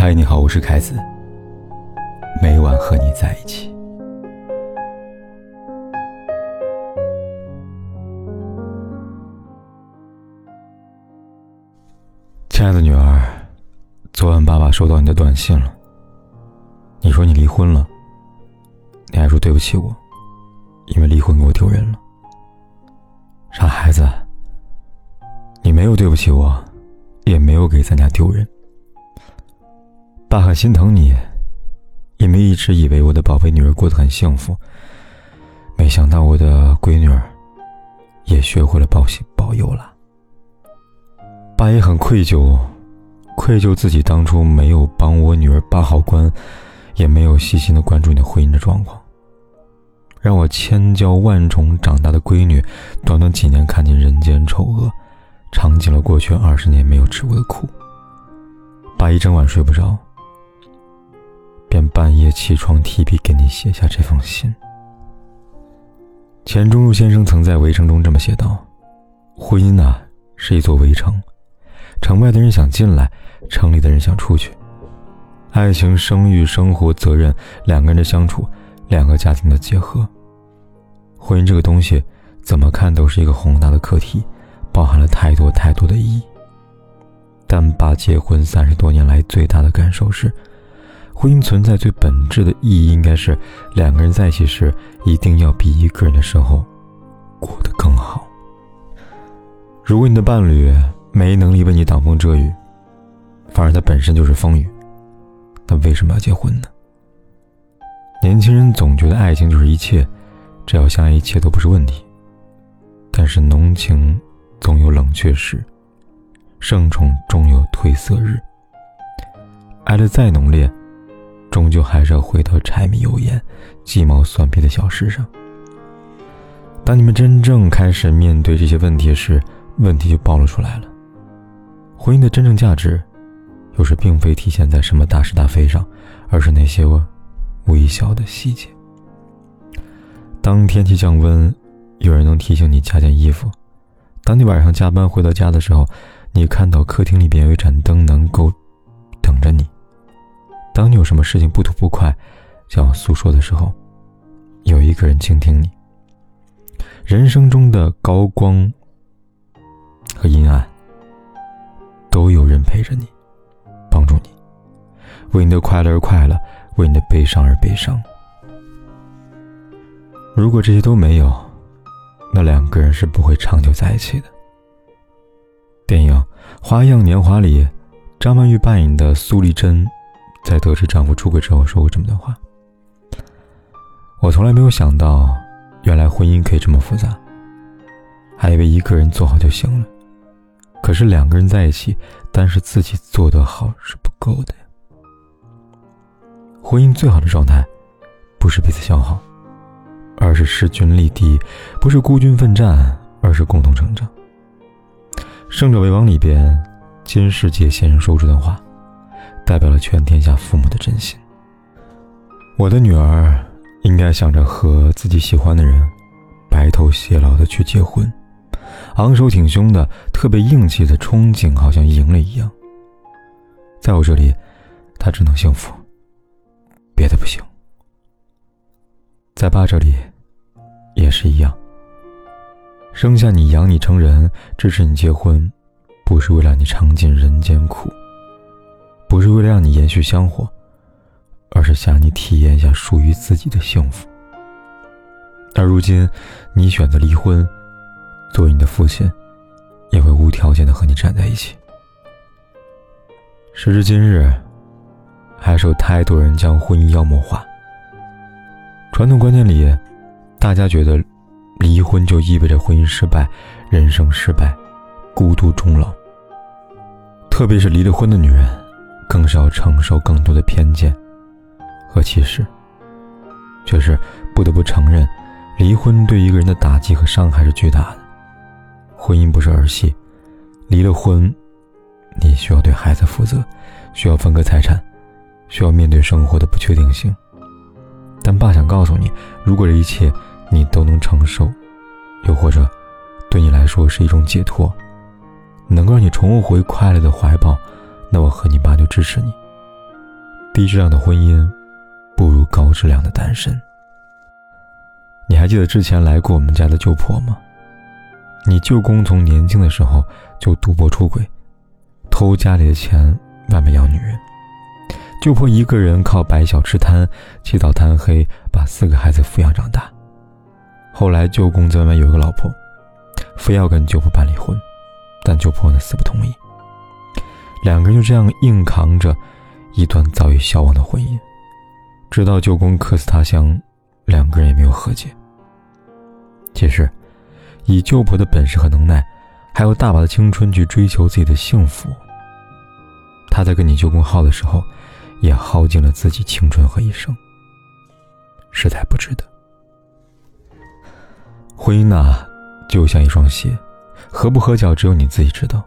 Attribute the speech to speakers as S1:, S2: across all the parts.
S1: 嗨，你好，我是凯子。每晚和你在一起。亲爱的女儿，昨晚爸爸收到你的短信了。你说你离婚了，你还说对不起我，因为离婚给我丢人了。傻孩子，你没有对不起我，也没有给咱家丢人。爸很心疼你，因为一直以为我的宝贝女儿过得很幸福，没想到我的闺女儿也学会了报喜报忧了。爸也很愧疚，愧疚自己当初没有帮我女儿把好关，也没有细心的关注你的婚姻的状况，让我千娇万宠长大的闺女，短短几年看尽人间丑恶，尝尽了过去二十年没有吃过的苦。爸一整晚睡不着。便半夜起床提笔给你写下这封信。钱钟书先生曾在《围城》中这么写道：“婚姻呐，是一座围城，城外的人想进来，城里的人想出去。爱情、生育、生活、责任，两个人的相处，两个家庭的结合。婚姻这个东西，怎么看都是一个宏大的课题，包含了太多太多的意义。但爸结婚三十多年来最大的感受是。”婚姻存在最本质的意义，应该是两个人在一起时，一定要比一个人的时候过得更好。如果你的伴侣没能力为你挡风遮雨，反而他本身就是风雨，那为什么要结婚呢？年轻人总觉得爱情就是一切，只要相爱，一切都不是问题。但是浓情总有冷却时，盛宠终有褪色日。爱的再浓烈。终究还是要回到柴米油盐、鸡毛蒜皮的小事上。当你们真正开始面对这些问题时，问题就暴露出来了。婚姻的真正价值，有时并非体现在什么大是大非上，而是那些微小的细节。当天气降温，有人能提醒你加件衣服；当你晚上加班回到家的时候，你看到客厅里边有一盏灯能够等着你。当你有什么事情不吐不快，想要诉说的时候，有一个人倾听你。人生中的高光和阴暗，都有人陪着你，帮助你，为你的快乐而快乐，为你的悲伤而悲伤。如果这些都没有，那两个人是不会长久在一起的。电影《花样年华》里，张曼玉扮演的苏丽珍。在得知丈夫出轨之后，说过这么段话：“我从来没有想到，原来婚姻可以这么复杂。还以为一个人做好就行了，可是两个人在一起，单是自己做得好是不够的。婚姻最好的状态，不是彼此消耗，而是势均力敌；不是孤军奋战，而是共同成长。《胜者为王》里边，金世杰先生说过这段话。”代表了全天下父母的真心。我的女儿应该想着和自己喜欢的人白头偕老的去结婚，昂首挺胸的，特别硬气的憧憬，好像赢了一样。在我这里，她只能幸福，别的不行。在爸这里，也是一样。生下你，养你成人，支持你结婚，不是为了你尝尽人间苦。不是为了让你延续香火，而是想你体验一下属于自己的幸福。而如今，你选择离婚，作为你的父亲，也会无条件的和你站在一起。时至今日，还是有太多人将婚姻妖魔化。传统观念里，大家觉得离婚就意味着婚姻失败、人生失败、孤独终老。特别是离了婚的女人。更是要承受更多的偏见和歧视，却是不得不承认，离婚对一个人的打击和伤害是巨大的。婚姻不是儿戏，离了婚，你需要对孩子负责，需要分割财产，需要面对生活的不确定性。但爸想告诉你，如果这一切你都能承受，又或者对你来说是一种解脱，能够让你重回快乐的怀抱。那我和你爸就支持你，低质量的婚姻，不如高质量的单身。你还记得之前来过我们家的舅婆吗？你舅公从年轻的时候就赌博出轨，偷家里的钱，外面养女人。舅婆一个人靠摆小吃摊，起早贪黑，把四个孩子抚养长大。后来舅公在外面有个老婆，非要跟舅婆办离婚，但舅婆呢死不同意。两个人就这样硬扛着一段早已消亡的婚姻，直到舅公客死他乡，两个人也没有和解。其实，以舅婆的本事和能耐，还有大把的青春去追求自己的幸福。她在跟你舅公耗的时候。也耗尽了自己青春和一生，实在不值得。婚姻呐，就像一双鞋，合不合脚只有你自己知道。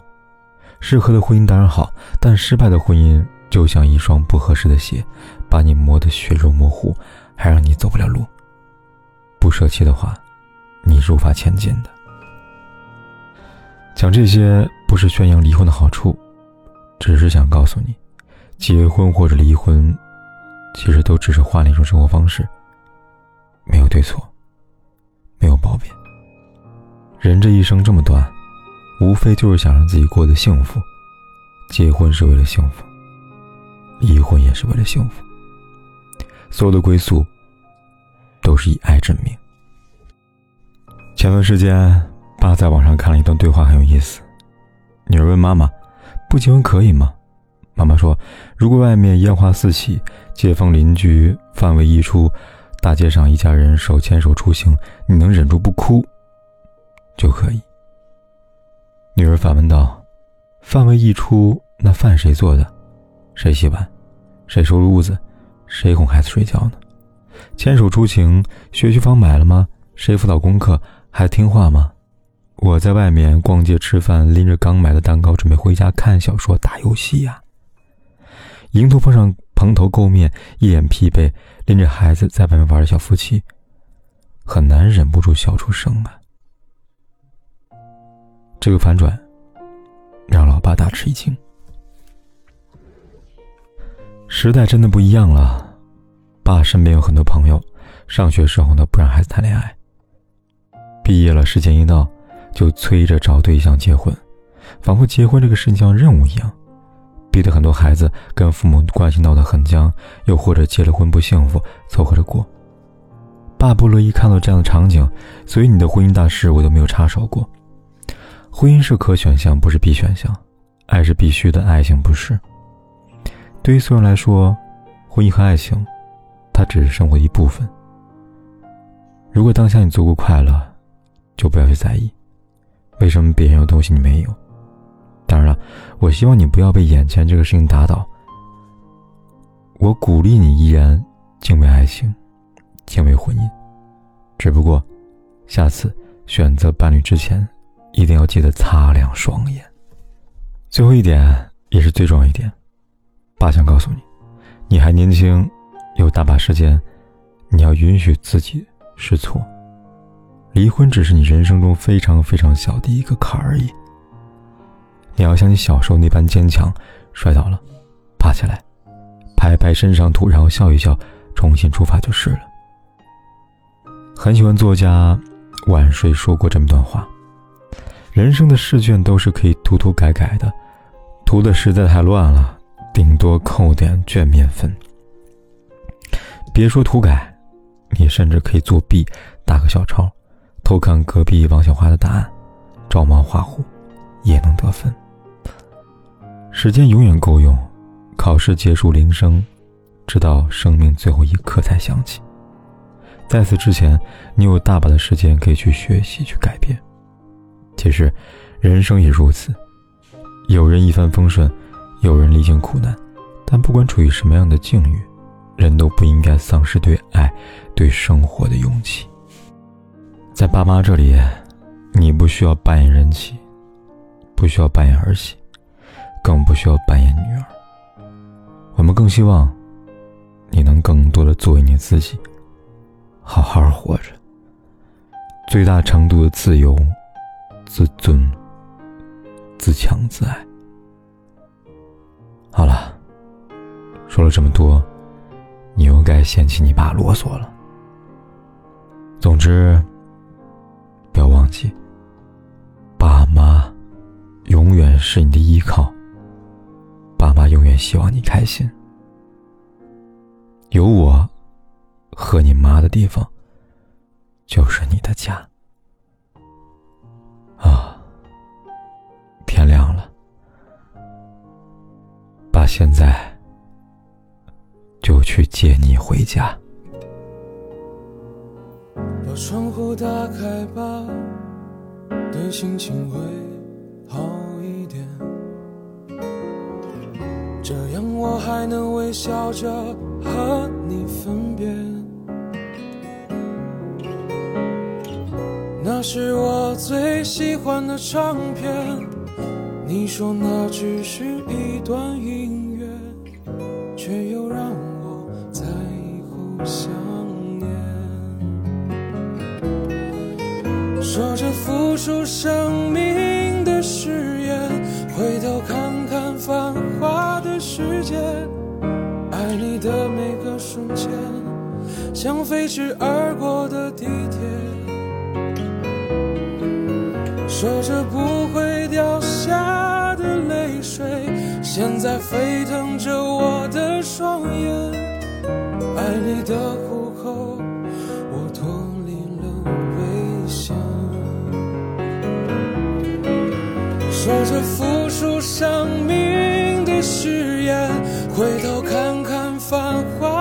S1: 适合的婚姻当然好，但失败的婚姻就像一双不合适的鞋，把你磨得血肉模糊，还让你走不了路。不舍弃的话，你是无法前进的。讲这些不是宣扬离婚的好处，只是想告诉你。结婚或者离婚，其实都只是换了一种生活方式，没有对错，没有褒贬。人这一生这么短，无非就是想让自己过得幸福。结婚是为了幸福，离婚也是为了幸福。所有的归宿，都是以爱证明。前段时间，爸在网上看了一段对话，很有意思。女儿问妈妈：“不结婚可以吗？”妈妈说：“如果外面烟花四起，街坊邻居范围一出，大街上一家人手牵手出行，你能忍住不哭，就可以。”女儿反问道：“范围一出，那饭谁做的？谁洗碗？谁收拾屋子？谁哄孩子睡觉呢？牵手出行，学区房买了吗？谁辅导功课？还听话吗？我在外面逛街吃饭，拎着刚买的蛋糕，准备回家看小说、打游戏呀。”迎头碰上蓬头垢面、一脸疲惫、拎着孩子在外面玩的小夫妻，很难忍不住笑出声来。这个反转让老爸大吃一惊。时代真的不一样了。爸身边有很多朋友，上学时候呢不让孩子谈恋爱，毕业了时间一到，就催着找对象结婚，仿佛结婚这个事情像任务一样。逼得很多孩子跟父母关系闹得很僵，又或者结了婚不幸福，凑合着过。爸不乐意看到这样的场景，所以你的婚姻大事我都没有插手过。婚姻是可选项，不是必选项；爱是必须的，爱情不是。对于所有人来说，婚姻和爱情，它只是生活的一部分。如果当下你足够快乐，就不要去在意，为什么别人有东西你没有。当然了，我希望你不要被眼前这个事情打倒。我鼓励你依然敬畏爱情，敬畏婚姻。只不过，下次选择伴侣之前，一定要记得擦亮双眼。最后一点，也是最重要一点，爸想告诉你，你还年轻，有大把时间，你要允许自己试错。离婚只是你人生中非常非常小的一个坎而已。你要像你小时候那般坚强，摔倒了，爬起来，拍拍身上土，然后笑一笑，重新出发就是了。很喜欢作家晚睡说过这么段话：人生的试卷都是可以涂涂改改的，涂的实在太乱了，顶多扣点卷面分。别说涂改，你甚至可以作弊，打个小抄，偷看隔壁王小花的答案，照猫画虎。也能得分。时间永远够用，考试结束铃声，直到生命最后一刻才响起。在此之前，你有大把的时间可以去学习、去改变。其实，人生也如此，有人一帆风顺，有人历经苦难。但不管处于什么样的境遇，人都不应该丧失对爱、对生活的勇气。在爸妈这里，你不需要扮演人妻。不需要扮演儿媳，更不需要扮演女儿。我们更希望你能更多的做你自己，好好活着，最大程度的自由、自尊、自强、自爱。好了，说了这么多，你又该嫌弃你爸啰嗦了。总之，不要忘记，爸妈永远是你的依靠。爸妈永远希望你开心。有我和你妈的地方，就是你的家。啊，天亮了，爸现在就去接你回家。
S2: 把窗户打开吧，对心情会好一点。这样我还能微笑着和你分别。那是我最喜欢的唱片，你说那只是一段音乐，却又让我在以后想念。说着付出生命的誓言，回头看看繁华的世界，爱你的每个瞬间，像飞驰而过的地铁。说着不会掉下的泪水，现在沸腾着我的双眼。爱你的虎口，我脱离了危险。说着付出生命的誓言，回头看看繁华。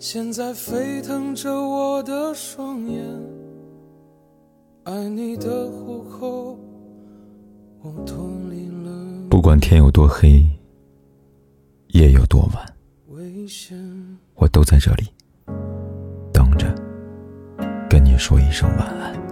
S2: 现在沸腾着我的双眼，爱你的虎口，我脱离了。
S1: 不管天有多黑，夜有多晚，我都在这里等着，跟你说一声晚安。